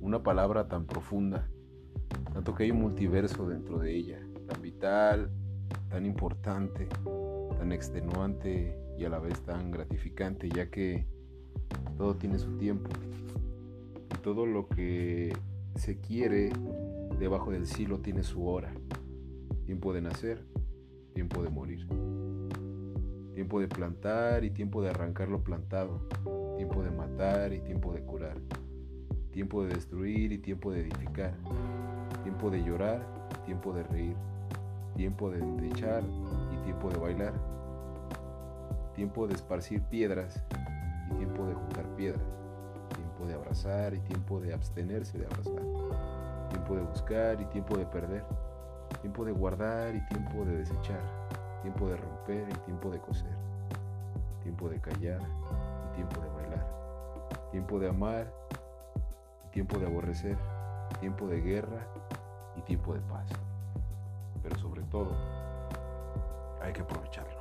una palabra tan profunda, tanto que hay un multiverso dentro de ella, tan vital, tan importante, tan extenuante y a la vez tan gratificante, ya que todo tiene su tiempo. Y todo lo que se quiere debajo del cielo tiene su hora. Tiempo de nacer, tiempo de morir. Tiempo de plantar y tiempo de arrancar lo plantado. Tiempo de matar y tiempo de curar. Tiempo de destruir y tiempo de edificar. Tiempo de llorar y tiempo de reír. Tiempo de echar y tiempo de bailar. Tiempo de esparcir piedras y tiempo de juntar piedras. Tiempo de abrazar y tiempo de abstenerse de abrazar. Tiempo de buscar y tiempo de perder. Tiempo de guardar y tiempo de desechar. Tiempo de romper y tiempo de coser. Tiempo de callar y tiempo de bailar. Tiempo de amar tiempo de aborrecer. Tiempo de guerra y tiempo de paz. Pero sobre todo, hay que aprovecharlo.